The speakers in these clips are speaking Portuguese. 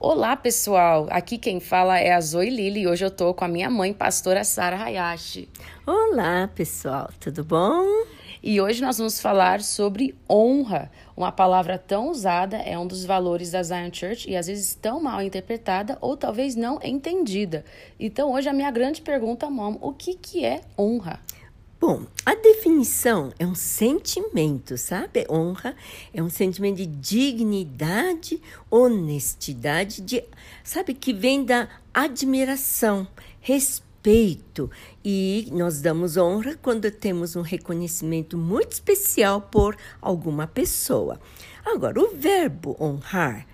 Olá, pessoal! Aqui quem fala é a Zoe Lili e hoje eu tô com a minha mãe, pastora Sara Hayashi. Olá, pessoal, tudo bom? E hoje nós vamos falar sobre honra. Uma palavra tão usada é um dos valores da Zion Church e às vezes tão mal interpretada ou talvez não entendida. Então hoje a minha grande pergunta, mom, o que, que é honra? Bom, a definição é um sentimento, sabe? Honra é um sentimento de dignidade, honestidade, de, sabe, que vem da admiração, respeito. E nós damos honra quando temos um reconhecimento muito especial por alguma pessoa. Agora, o verbo honrar,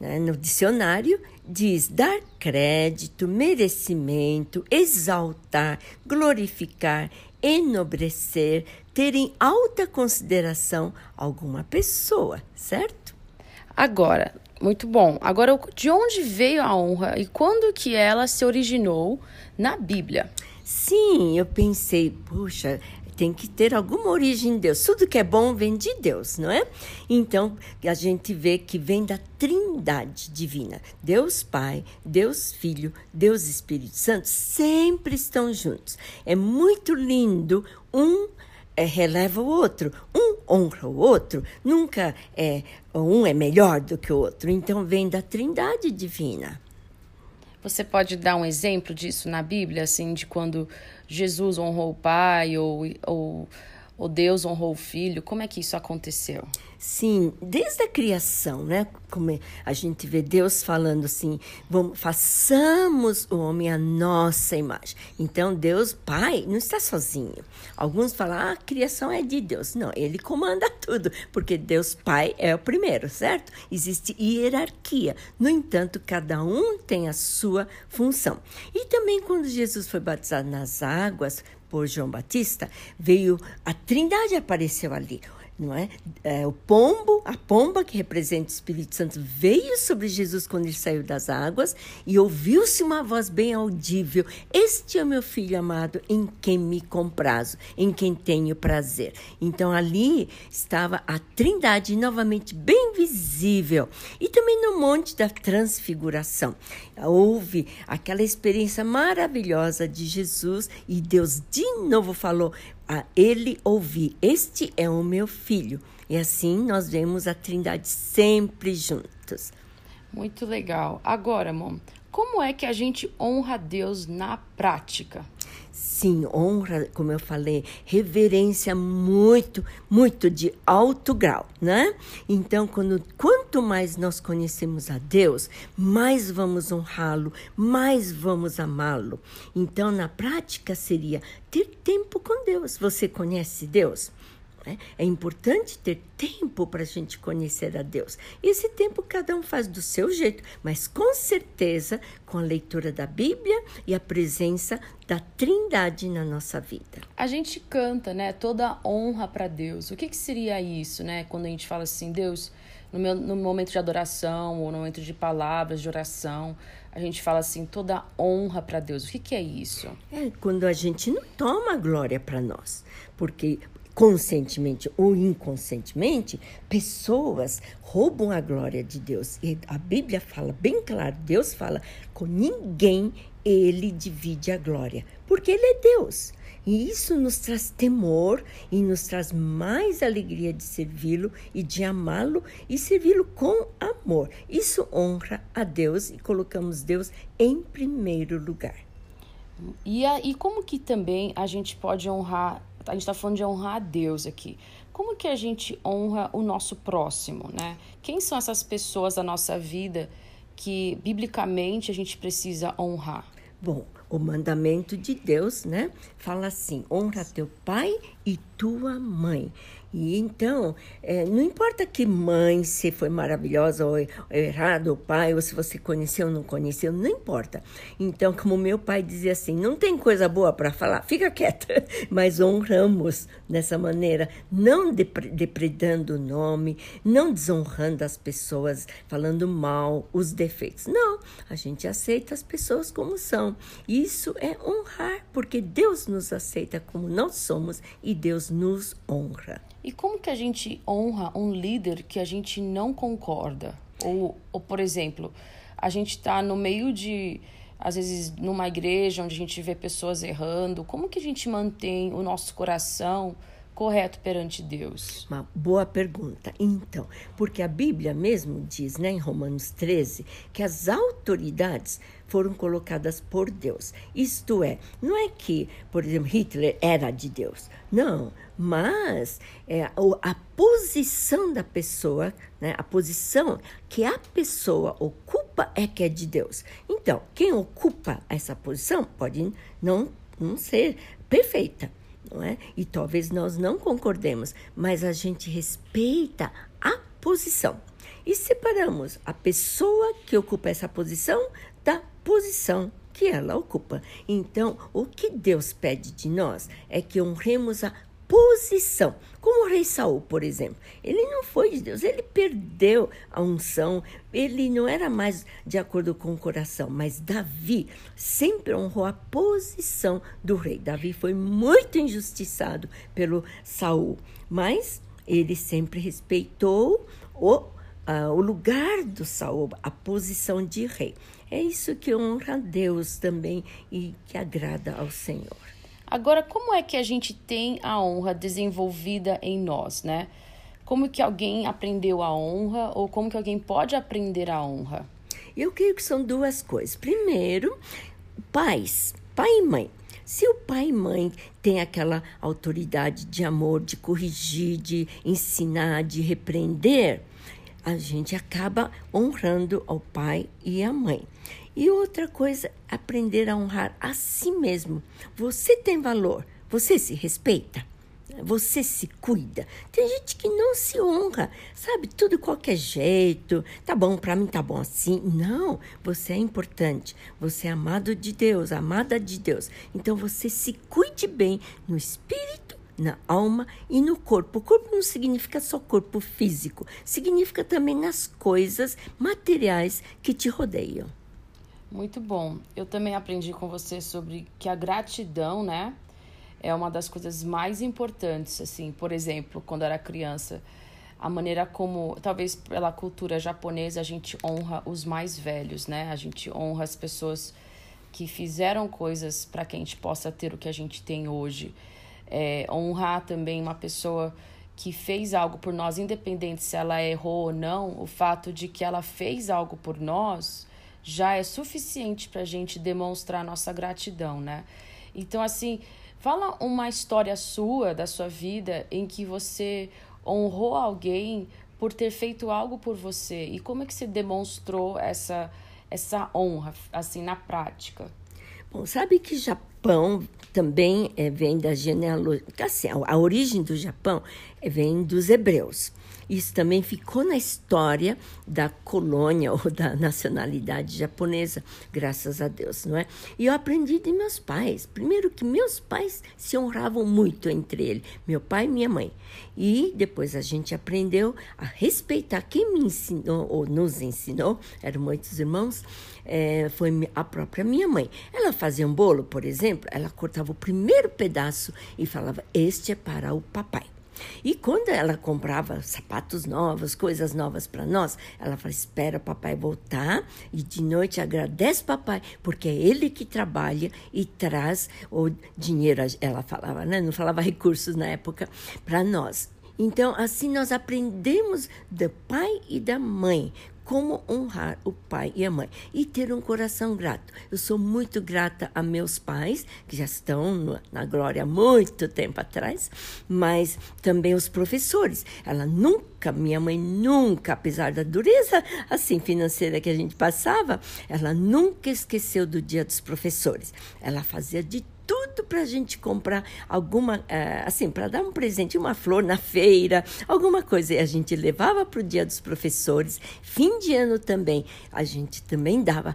né, no dicionário, diz dar crédito, merecimento, exaltar, glorificar, enobrecer, ter em alta consideração alguma pessoa, certo? Agora, muito bom. Agora, de onde veio a honra e quando que ela se originou na Bíblia? Sim, eu pensei, puxa, tem que ter alguma origem em Deus. Tudo que é bom vem de Deus, não é? Então, a gente vê que vem da trindade divina. Deus Pai, Deus Filho, Deus Espírito Santo sempre estão juntos. É muito lindo um é, releva o outro, um honra o outro, nunca é um é melhor do que o outro. Então vem da Trindade divina. Você pode dar um exemplo disso na Bíblia, assim, de quando Jesus honrou o Pai ou, ou, ou Deus honrou o Filho? Como é que isso aconteceu? Sim, desde a criação, né? Como a gente vê Deus falando assim, vamos, façamos o homem a nossa imagem. Então, Deus, Pai, não está sozinho. Alguns falam, ah, a criação é de Deus. Não, ele comanda tudo, porque Deus Pai é o primeiro, certo? Existe hierarquia. No entanto, cada um tem a sua função. E também quando Jesus foi batizado nas águas, por João Batista, veio a Trindade apareceu ali não é? é? O pombo, a pomba que representa o Espírito Santo, veio sobre Jesus quando ele saiu das águas e ouviu-se uma voz bem audível: Este é meu filho amado, em quem me comprazo, em quem tenho prazer. Então ali estava a Trindade novamente bem visível e também no Monte da Transfiguração. Houve aquela experiência maravilhosa de Jesus e Deus de novo falou: a ele ouvir: Este é o meu filho. E assim nós vemos a Trindade sempre juntos. Muito legal. Agora, mãe, como é que a gente honra Deus na prática? Sim, honra, como eu falei, reverência muito, muito de alto grau, né? Então, quando, quanto mais nós conhecemos a Deus, mais vamos honrá-lo, mais vamos amá-lo. Então, na prática, seria ter tempo com Deus. Você conhece Deus? Né? É importante ter tempo para a gente conhecer a Deus. Esse tempo cada um faz do seu jeito, mas com certeza com a leitura da Bíblia e a presença da Trindade na nossa vida. A gente canta, né? Toda honra para Deus. O que, que seria isso, né? Quando a gente fala assim, Deus, no, meu, no momento de adoração ou no momento de palavras de oração, a gente fala assim, toda honra para Deus. O que, que é isso? É quando a gente não toma glória para nós, porque conscientemente ou inconscientemente, pessoas roubam a glória de Deus. E a Bíblia fala bem claro, Deus fala, com ninguém ele divide a glória, porque ele é Deus. E isso nos traz temor e nos traz mais alegria de servi-lo e de amá-lo e servi-lo com amor. Isso honra a Deus e colocamos Deus em primeiro lugar. E, a, e como que também a gente pode honrar a gente está falando de honrar a Deus aqui. Como que a gente honra o nosso próximo, né? Quem são essas pessoas da nossa vida que biblicamente a gente precisa honrar? Bom, o mandamento de Deus, né? Fala assim: honra teu pai e tua mãe. E então, é, não importa que mãe, se foi maravilhosa ou, errado, o pai, ou se você conheceu ou não conheceu, não importa. Então, como meu pai dizia assim, não tem coisa boa para falar, fica quieta. Mas honramos dessa maneira, não depredando o nome, não desonrando as pessoas, falando mal, os defeitos. Não, a gente aceita as pessoas como são. Isso é honrar, porque Deus nos aceita como nós somos e Deus nos honra. E como que a gente honra um líder que a gente não concorda? Ou, ou por exemplo, a gente está no meio de, às vezes, numa igreja onde a gente vê pessoas errando, como que a gente mantém o nosso coração correto perante Deus? Uma boa pergunta. Então, porque a Bíblia mesmo diz, né, em Romanos 13, que as autoridades foram colocadas por Deus. Isto é, não é que, por exemplo, Hitler era de Deus. Não, mas é, a posição da pessoa, né, a posição que a pessoa ocupa é que é de Deus. Então, quem ocupa essa posição pode não, não ser perfeita não é? E talvez nós não concordemos, mas a gente respeita a posição. E separamos a pessoa que ocupa essa posição posição que ela ocupa. Então, o que Deus pede de nós é que honremos a posição. Como o rei Saul, por exemplo. Ele não foi de Deus, ele perdeu a unção, ele não era mais de acordo com o coração, mas Davi sempre honrou a posição do rei. Davi foi muito injustiçado pelo Saul, mas ele sempre respeitou o, uh, o lugar do Saul, a posição de rei. É isso que honra a Deus também e que agrada ao Senhor. Agora, como é que a gente tem a honra desenvolvida em nós, né? Como que alguém aprendeu a honra ou como que alguém pode aprender a honra? Eu creio que são duas coisas. Primeiro, pais, pai e mãe. Se o pai e mãe têm aquela autoridade de amor, de corrigir, de ensinar, de repreender, a gente acaba honrando ao pai e à mãe. E outra coisa, aprender a honrar a si mesmo. Você tem valor, você se respeita, você se cuida. Tem gente que não se honra, sabe? Tudo qualquer jeito. Tá bom, para mim tá bom assim. Não, você é importante. Você é amado de Deus, amada de Deus. Então você se cuide bem no espírito na alma e no corpo. O corpo não significa só corpo físico, significa também nas coisas materiais que te rodeiam. Muito bom. Eu também aprendi com você sobre que a gratidão, né, é uma das coisas mais importantes, assim, por exemplo, quando era criança, a maneira como, talvez pela cultura japonesa, a gente honra os mais velhos, né? A gente honra as pessoas que fizeram coisas para que a gente possa ter o que a gente tem hoje. É, honrar também uma pessoa que fez algo por nós, independente se ela errou ou não, o fato de que ela fez algo por nós já é suficiente para a gente demonstrar nossa gratidão, né? Então, assim, fala uma história sua, da sua vida, em que você honrou alguém por ter feito algo por você e como é que você demonstrou essa, essa honra, assim, na prática? Bom, sabe que Japão também é, vem da genealogia, assim, a origem do Japão é, vem dos hebreus. Isso também ficou na história da colônia ou da nacionalidade japonesa, graças a Deus, não é? E eu aprendi de meus pais. Primeiro que meus pais se honravam muito entre eles, meu pai e minha mãe. E depois a gente aprendeu a respeitar quem me ensinou ou nos ensinou, eram muitos irmãos, é, foi a própria minha mãe. Ela fazia um bolo, por exemplo, ela cortava o primeiro pedaço e falava: Este é para o papai. E quando ela comprava sapatos novos, coisas novas para nós, ela falava: espera papai voltar e de noite agradece papai, porque é ele que trabalha e traz o dinheiro. Ela falava, né? Não falava recursos na época para nós. Então, assim nós aprendemos do pai e da mãe como honrar o pai e a mãe e ter um coração grato. Eu sou muito grata a meus pais, que já estão na glória há muito tempo atrás, mas também os professores. Ela nunca, minha mãe nunca, apesar da dureza assim financeira que a gente passava, ela nunca esqueceu do dia dos professores. Ela fazia de tudo para a gente comprar alguma, eh, assim, para dar um presente, uma flor na feira, alguma coisa. E a gente levava para o dia dos professores. Fim de ano também, a gente também dava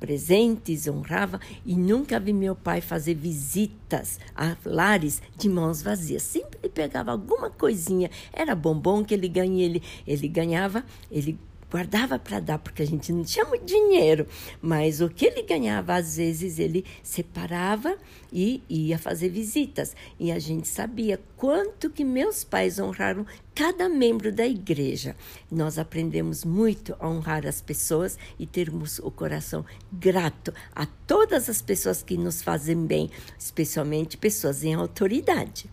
presentes, honrava. E nunca vi meu pai fazer visitas a lares de mãos vazias. Sempre ele pegava alguma coisinha. Era bombom que ele ganha, ele, ele ganhava, ele guardava para dar, porque a gente não tinha muito dinheiro, mas o que ele ganhava, às vezes, ele separava e ia fazer visitas. E a gente sabia quanto que meus pais honraram cada membro da igreja. Nós aprendemos muito a honrar as pessoas e termos o coração grato a todas as pessoas que nos fazem bem, especialmente pessoas em autoridade.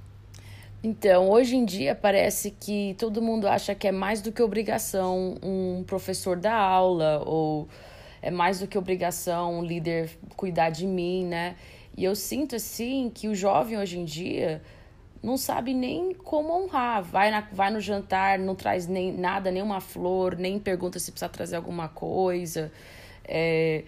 Então, hoje em dia parece que todo mundo acha que é mais do que obrigação um professor dar aula ou é mais do que obrigação um líder cuidar de mim, né? E eu sinto assim que o jovem hoje em dia não sabe nem como honrar. Vai, na, vai no jantar, não traz nem nada, nem uma flor, nem pergunta se precisa trazer alguma coisa. É,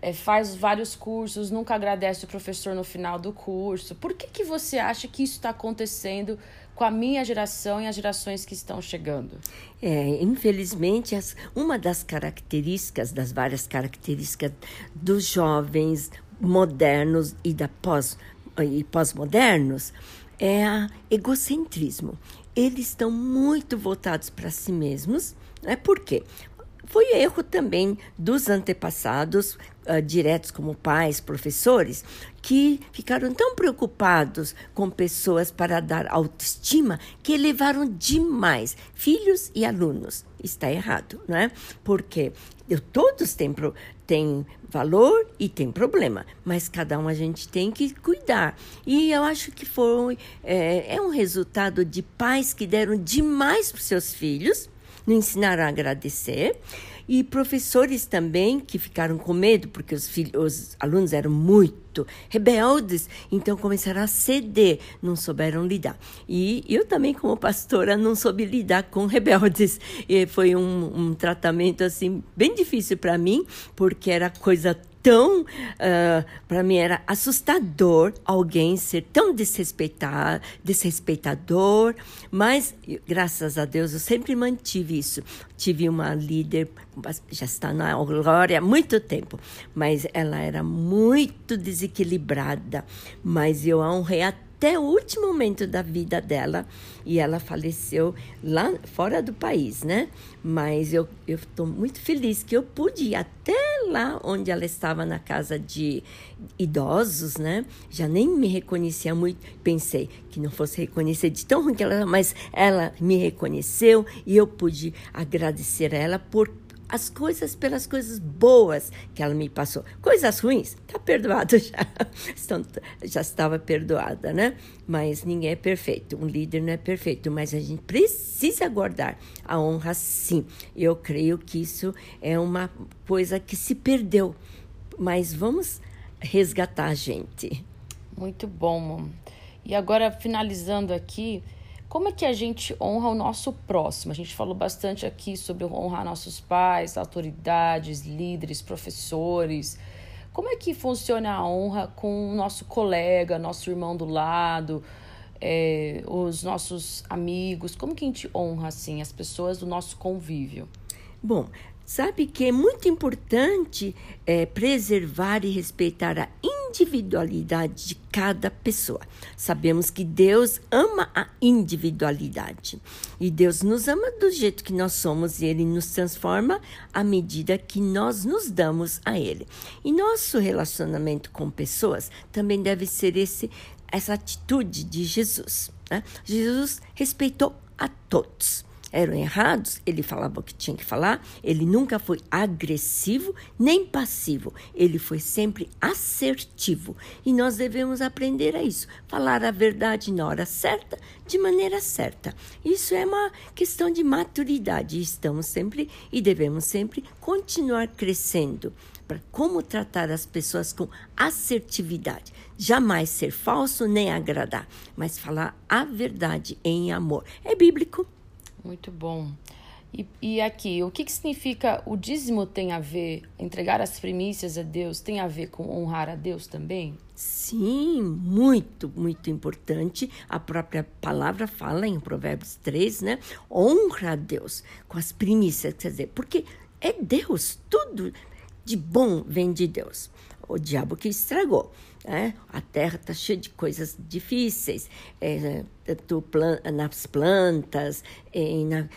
é, faz vários cursos, nunca agradece o professor no final do curso. Por que, que você acha que isso está acontecendo com a minha geração e as gerações que estão chegando? É, infelizmente, as, uma das características, das várias características dos jovens modernos e da pós e pós-modernos é o egocentrismo. Eles estão muito voltados para si mesmos. Né? Por quê? Foi erro também dos antepassados, uh, diretos como pais, professores, que ficaram tão preocupados com pessoas para dar autoestima que elevaram demais filhos e alunos. Está errado, não é? Porque todos têm, têm valor e têm problema, mas cada um a gente tem que cuidar. E eu acho que foi é, é um resultado de pais que deram demais para seus filhos não ensinaram a agradecer. E professores também que ficaram com medo, porque os, filhos, os alunos eram muito rebeldes, então começaram a ceder, não souberam lidar. E eu também, como pastora, não soube lidar com rebeldes. E foi um, um tratamento assim bem difícil para mim, porque era coisa tão, uh, ah, para mim era assustador alguém ser tão desrespeitar, desrespeitador, mas graças a Deus eu sempre mantive isso. Tive uma líder, já está na glória há muito tempo, mas ela era muito desequilibrada, mas eu a honrei até até o último momento da vida dela e ela faleceu lá fora do país, né? Mas eu estou muito feliz que eu pude ir até lá onde ela estava na casa de idosos, né? Já nem me reconhecia muito. Pensei que não fosse reconhecer de tão ruim que ela, mas ela me reconheceu e eu pude agradecer a ela por as coisas pelas coisas boas que ela me passou. Coisas ruins, está perdoado já. já estava perdoada, né? Mas ninguém é perfeito. Um líder não é perfeito, mas a gente precisa guardar a honra sim. Eu creio que isso é uma coisa que se perdeu. Mas vamos resgatar a gente. Muito bom. E agora, finalizando aqui, como é que a gente honra o nosso próximo? A gente falou bastante aqui sobre honrar nossos pais, autoridades, líderes, professores. Como é que funciona a honra com o nosso colega, nosso irmão do lado, é, os nossos amigos? Como que a gente honra assim as pessoas do nosso convívio? Bom, sabe que é muito importante é, preservar e respeitar a individualidade de cada pessoa. Sabemos que Deus ama a individualidade e Deus nos ama do jeito que nós somos e Ele nos transforma à medida que nós nos damos a Ele. E nosso relacionamento com pessoas também deve ser esse, essa atitude de Jesus. Né? Jesus respeitou a todos eram errados, ele falava o que tinha que falar, ele nunca foi agressivo nem passivo, ele foi sempre assertivo. E nós devemos aprender a isso, falar a verdade na hora certa, de maneira certa. Isso é uma questão de maturidade, estamos sempre e devemos sempre continuar crescendo para como tratar as pessoas com assertividade. Jamais ser falso nem agradar, mas falar a verdade em amor. É bíblico. Muito bom. E, e aqui, o que, que significa o dízimo tem a ver, entregar as primícias a Deus, tem a ver com honrar a Deus também? Sim, muito, muito importante. A própria palavra fala em Provérbios 3, né? Honra a Deus com as primícias, quer dizer, porque é Deus, tudo de bom vem de Deus. O diabo que estragou. Né? A terra está cheia de coisas difíceis, é, nas plantas, na,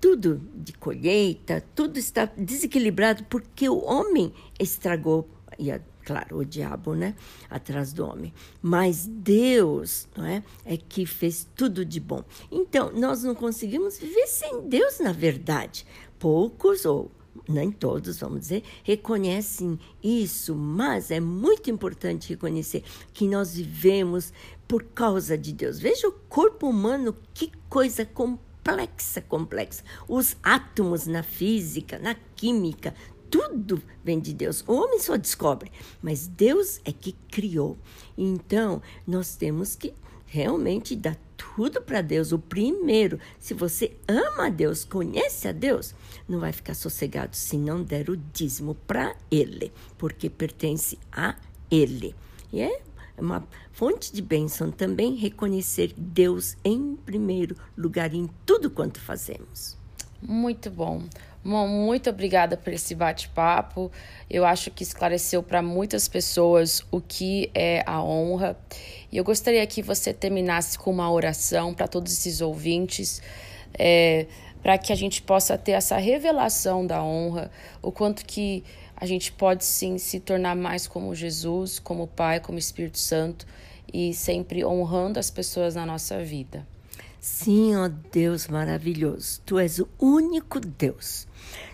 tudo de colheita, tudo está desequilibrado porque o homem estragou, e claro, o diabo, né, atrás do homem. Mas Deus, não é, é que fez tudo de bom. Então, nós não conseguimos viver sem Deus, na verdade. Poucos ou nem todos, vamos dizer, reconhecem isso, mas é muito importante reconhecer que nós vivemos por causa de Deus. Veja o corpo humano, que coisa complexa, complexa. Os átomos na física, na química, tudo vem de Deus. O homem só descobre, mas Deus é que criou. Então, nós temos que realmente dar tudo para Deus. O primeiro, se você ama a Deus, conhece a Deus, não vai ficar sossegado se não der o dízimo para Ele, porque pertence a Ele. E é uma fonte de bênção também reconhecer Deus em primeiro lugar em tudo quanto fazemos. Muito bom. Bom, muito obrigada por esse bate-papo. Eu acho que esclareceu para muitas pessoas o que é a honra. E eu gostaria que você terminasse com uma oração para todos esses ouvintes, é, para que a gente possa ter essa revelação da honra, o quanto que a gente pode sim se tornar mais como Jesus, como Pai, como Espírito Santo e sempre honrando as pessoas na nossa vida. Sim, ó Deus maravilhoso, tu és o único Deus,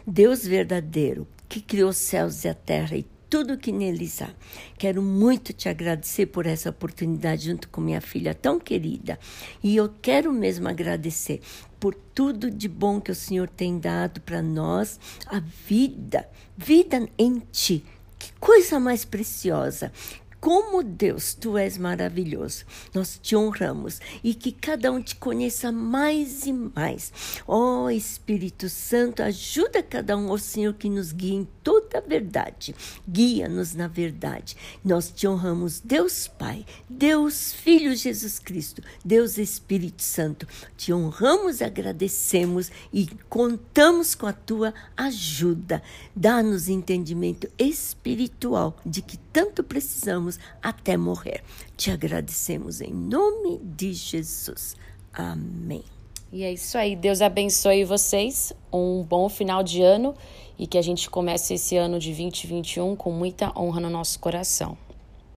Deus verdadeiro, que criou os céus e a terra e tudo que neles há. Quero muito te agradecer por essa oportunidade junto com minha filha tão querida. E eu quero mesmo agradecer por tudo de bom que o Senhor tem dado para nós, a vida, vida em ti. Que coisa mais preciosa como Deus, tu és maravilhoso. Nós te honramos e que cada um te conheça mais e mais. Ó oh, Espírito Santo, ajuda cada um, ó oh, Senhor, que nos guie em toda a verdade. Guia-nos na verdade. Nós te honramos, Deus Pai, Deus Filho Jesus Cristo, Deus Espírito Santo. Te honramos, agradecemos e contamos com a tua ajuda. Dá-nos entendimento espiritual de que tanto precisamos até morrer. Te agradecemos em nome de Jesus. Amém. E é isso aí. Deus abençoe vocês. Um bom final de ano e que a gente comece esse ano de 2021 com muita honra no nosso coração.